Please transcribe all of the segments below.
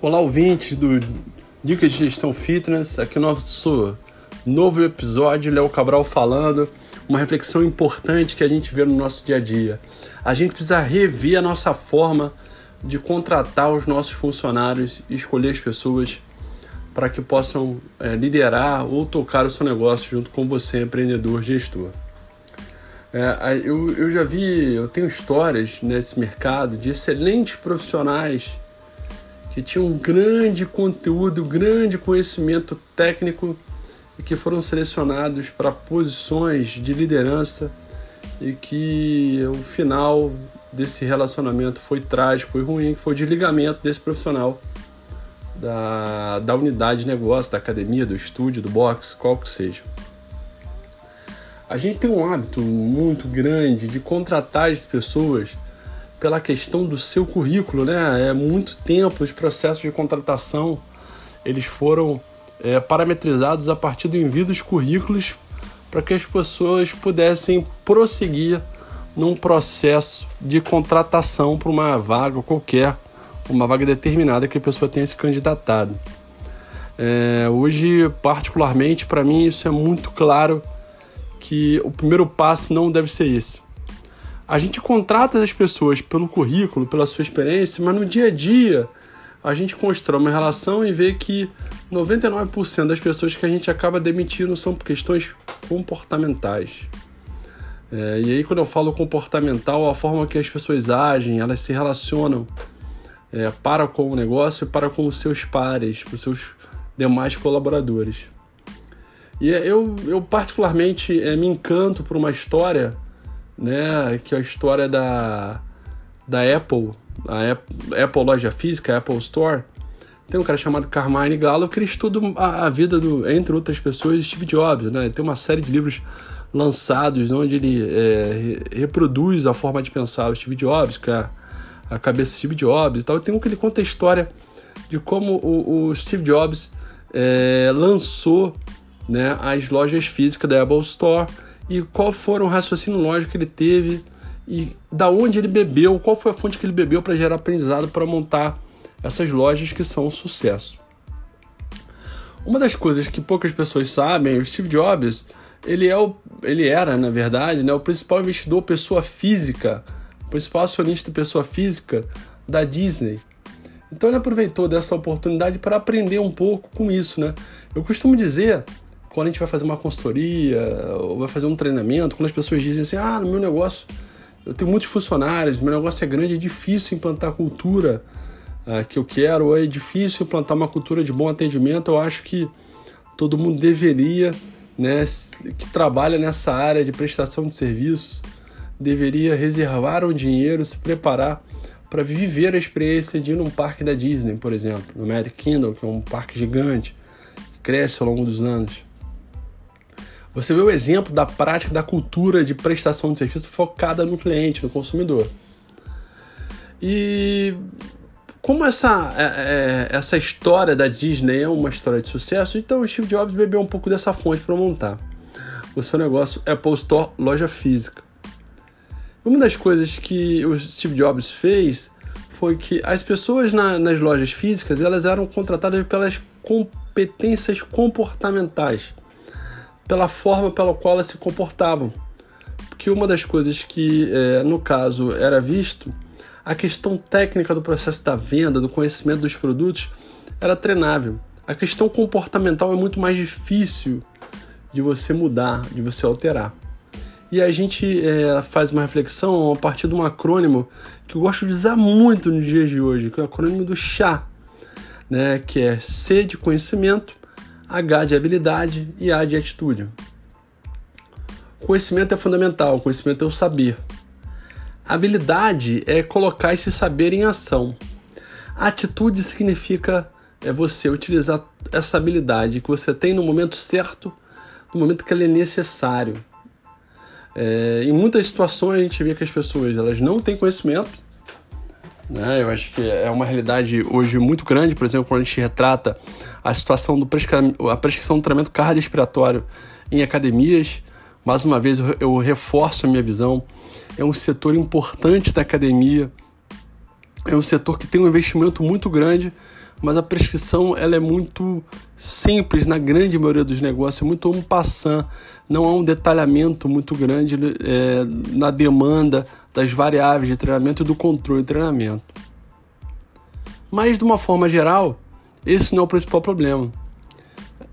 Olá, ouvintes do Dicas de Gestão Fitness. Aqui é o nosso novo episódio, Léo Cabral falando. Uma reflexão importante que a gente vê no nosso dia a dia. A gente precisa rever a nossa forma de contratar os nossos funcionários e escolher as pessoas para que possam é, liderar ou tocar o seu negócio junto com você, empreendedor, gestor. É, eu, eu já vi, eu tenho histórias nesse mercado de excelentes profissionais que tinham um grande conteúdo, grande conhecimento técnico e que foram selecionados para posições de liderança e que o final desse relacionamento foi trágico, foi ruim, que foi o desligamento desse profissional da, da unidade de negócio, da academia, do estúdio, do box, qual que seja. A gente tem um hábito muito grande de contratar as pessoas pela questão do seu currículo, né? É muito tempo os processos de contratação eles foram é, parametrizados a partir do envio dos currículos para que as pessoas pudessem prosseguir num processo de contratação para uma vaga qualquer, uma vaga determinada que a pessoa tenha se candidatado. É, hoje, particularmente, para mim, isso é muito claro que o primeiro passo não deve ser esse. A gente contrata as pessoas pelo currículo, pela sua experiência, mas no dia a dia a gente constrói uma relação e vê que 99% das pessoas que a gente acaba demitindo são por questões comportamentais. É, e aí, quando eu falo comportamental, a forma que as pessoas agem, elas se relacionam é, para com o negócio e para com os seus pares, com os seus demais colaboradores. E eu, eu particularmente é, me encanto por uma história, né, que é a história da, da Apple, a Apple, Apple Loja Física, Apple Store. Tem um cara chamado Carmine Gallo que ele estuda a, a, vida, do, entre outras pessoas, Steve Jobs. Né? Tem uma série de livros lançados onde ele é, reproduz a forma de pensar o Steve Jobs, que é a, a cabeça de Steve Jobs e tal. tem um que ele conta a história de como o, o Steve Jobs é, lançou né, as lojas físicas da Apple Store e qual foram o raciocínio lógico que ele teve e da onde ele bebeu, qual foi a fonte que ele bebeu para gerar aprendizado para montar essas lojas que são um sucesso. Uma das coisas que poucas pessoas sabem, o Steve Jobs, ele é o, ele era, na verdade, né, o principal investidor pessoa física, o principal acionista pessoa física da Disney. Então ele aproveitou dessa oportunidade para aprender um pouco com isso, né? Eu costumo dizer quando a gente vai fazer uma consultoria ou vai fazer um treinamento, quando as pessoas dizem assim: ah, no meu negócio eu tenho muitos funcionários, meu negócio é grande, é difícil implantar a cultura uh, que eu quero, ou é difícil implantar uma cultura de bom atendimento, eu acho que todo mundo deveria, né, que trabalha nessa área de prestação de serviço, deveria reservar um dinheiro, se preparar para viver a experiência de ir num parque da Disney, por exemplo, no Magic Kingdom, que é um parque gigante, que cresce ao longo dos anos. Você vê o exemplo da prática da cultura de prestação de serviço focada no cliente, no consumidor. E como essa, é, é, essa história da Disney é uma história de sucesso, então o Steve Jobs bebeu um pouco dessa fonte para montar o seu negócio Apple Store loja física. Uma das coisas que o Steve Jobs fez foi que as pessoas na, nas lojas físicas elas eram contratadas pelas competências comportamentais pela forma pela qual elas se comportavam. Porque uma das coisas que, é, no caso, era visto, a questão técnica do processo da venda, do conhecimento dos produtos, era treinável. A questão comportamental é muito mais difícil de você mudar, de você alterar. E a gente é, faz uma reflexão a partir de um acrônimo que eu gosto de usar muito nos dias de hoje, que é o acrônimo do CHA, né, que é C de conhecimento, H de habilidade e A de atitude. Conhecimento é fundamental, conhecimento é o saber. Habilidade é colocar esse saber em ação. Atitude significa é você utilizar essa habilidade que você tem no momento certo, no momento que ela é necessário. É, em muitas situações a gente vê que as pessoas elas não têm conhecimento, né? Eu acho que é uma realidade hoje muito grande, por exemplo, quando a gente retrata a situação do prescri a prescrição do tratamento cardiorrespiratório em academias. Mais uma vez, eu reforço a minha visão. É um setor importante da academia, é um setor que tem um investimento muito grande, mas a prescrição ela é muito simples na grande maioria dos negócios, é muito um passant, não há um detalhamento muito grande é, na demanda das variáveis de treinamento e do controle de treinamento. Mas de uma forma geral, esse não é o principal problema.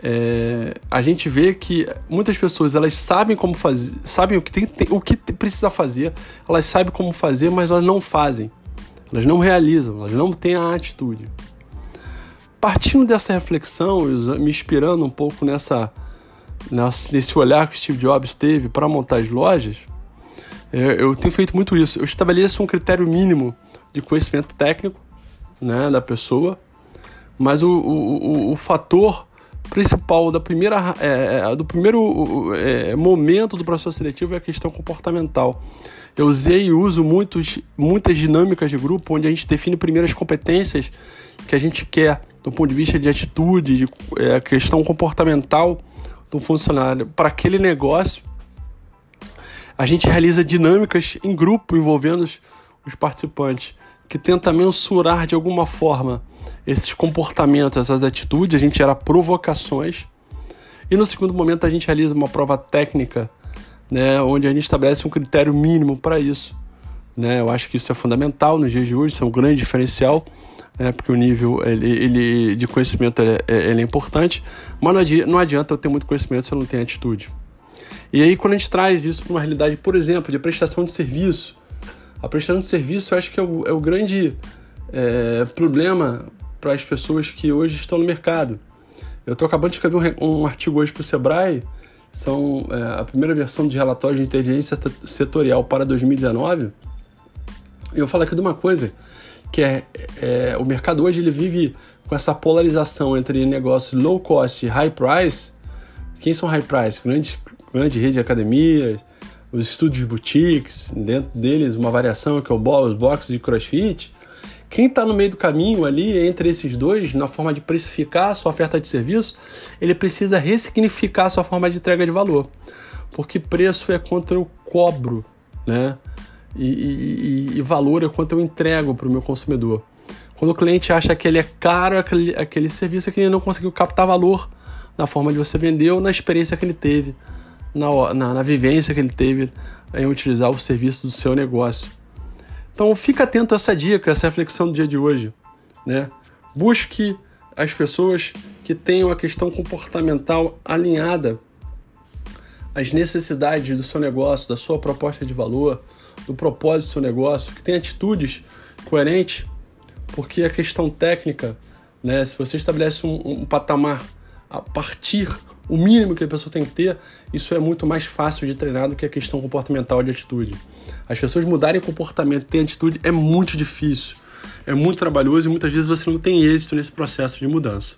É, a gente vê que muitas pessoas elas sabem como fazer, sabem o que, tem, o que precisa fazer, elas sabem como fazer, mas elas não fazem, elas não realizam, elas não têm a atitude. Partindo dessa reflexão, me inspirando um pouco nessa, nesse olhar que Steve Jobs teve para montar as lojas, é, eu tenho feito muito isso. Eu estabeleço um critério mínimo de conhecimento técnico né, da pessoa, mas o, o, o, o fator principal da primeira, é, é, do primeiro é, momento do processo seletivo é a questão comportamental. Eu usei e uso muitos, muitas dinâmicas de grupo onde a gente define primeiro as competências que a gente quer do ponto de vista de atitude, de é, questão comportamental do funcionário para aquele negócio. A gente realiza dinâmicas em grupo envolvendo os, participantes que tenta mensurar de alguma forma esses comportamentos, essas atitudes, a gente gera provocações. E no segundo momento a gente realiza uma prova técnica, né, onde a gente estabelece um critério mínimo para isso. Né? Eu acho que isso é fundamental nos dias de hoje, isso é um grande diferencial, né, porque o nível ele, ele de conhecimento ele, é, ele é importante, mas não adianta, não adianta eu ter muito conhecimento se eu não tenho atitude. E aí, quando a gente traz isso para uma realidade, por exemplo, de prestação de serviço, a prestação de serviço eu acho que é o, é o grande é, problema para as pessoas que hoje estão no mercado. Eu estou acabando de escrever um, um artigo hoje para o Sebrae, são é, a primeira versão de relatório de inteligência setorial para 2019. E eu falo aqui de uma coisa, que é, é, o mercado hoje ele vive com essa polarização entre negócios low cost e high price. Quem são high price? Grandes, grandes redes de academias, os estúdios boutiques, dentro deles uma variação que é o os boxes de crossfit. Quem está no meio do caminho ali entre esses dois, na forma de precificar a sua oferta de serviço, ele precisa ressignificar a sua forma de entrega de valor. Porque preço é quanto eu cobro, né? E, e, e valor é quanto eu entrego para o meu consumidor. Quando o cliente acha que ele é caro aquele, aquele serviço, é que ele não conseguiu captar valor na forma de você vender ou na experiência que ele teve na, na, na vivência que ele teve em utilizar o serviço do seu negócio. Então fica atento a essa dica, essa reflexão do dia de hoje. Né? Busque as pessoas que tenham a questão comportamental alinhada às necessidades do seu negócio, da sua proposta de valor, do propósito do seu negócio, que tenha atitudes coerentes, porque a questão técnica, né, se você estabelece um, um patamar a partir o mínimo que a pessoa tem que ter, isso é muito mais fácil de treinar do que a questão comportamental de atitude. As pessoas mudarem comportamento, ter atitude é muito difícil, é muito trabalhoso e muitas vezes você não tem êxito nesse processo de mudança.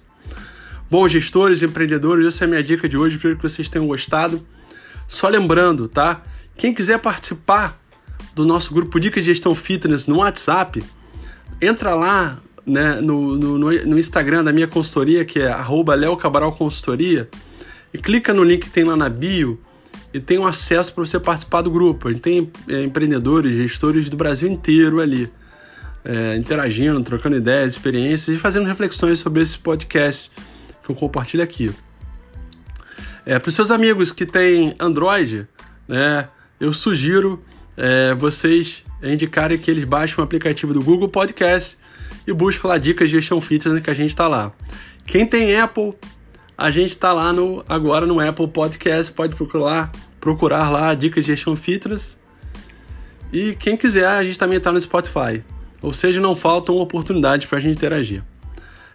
Bom, gestores, empreendedores, essa é a minha dica de hoje, espero que vocês tenham gostado. Só lembrando, tá? Quem quiser participar do nosso grupo Dicas de Gestão Fitness no WhatsApp, entra lá né, no, no, no Instagram da minha consultoria, que é arroba Consultoria, e clica no link que tem lá na bio e tem um acesso para você participar do grupo. A gente tem é, empreendedores, gestores do Brasil inteiro ali, é, interagindo, trocando ideias, experiências e fazendo reflexões sobre esse podcast que eu compartilho aqui. É, para os seus amigos que têm Android, né, eu sugiro é, vocês indicarem que eles baixem o aplicativo do Google Podcast e busquem lá dicas de gestão fitness que a gente está lá. Quem tem Apple, a gente está lá no agora no Apple Podcast, pode procurar, procurar lá dicas de gestão fitness. E quem quiser, a gente também está no Spotify. Ou seja, não faltam oportunidades para a gente interagir.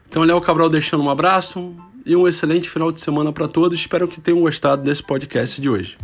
Então, Léo Cabral deixando um abraço e um excelente final de semana para todos. Espero que tenham gostado desse podcast de hoje.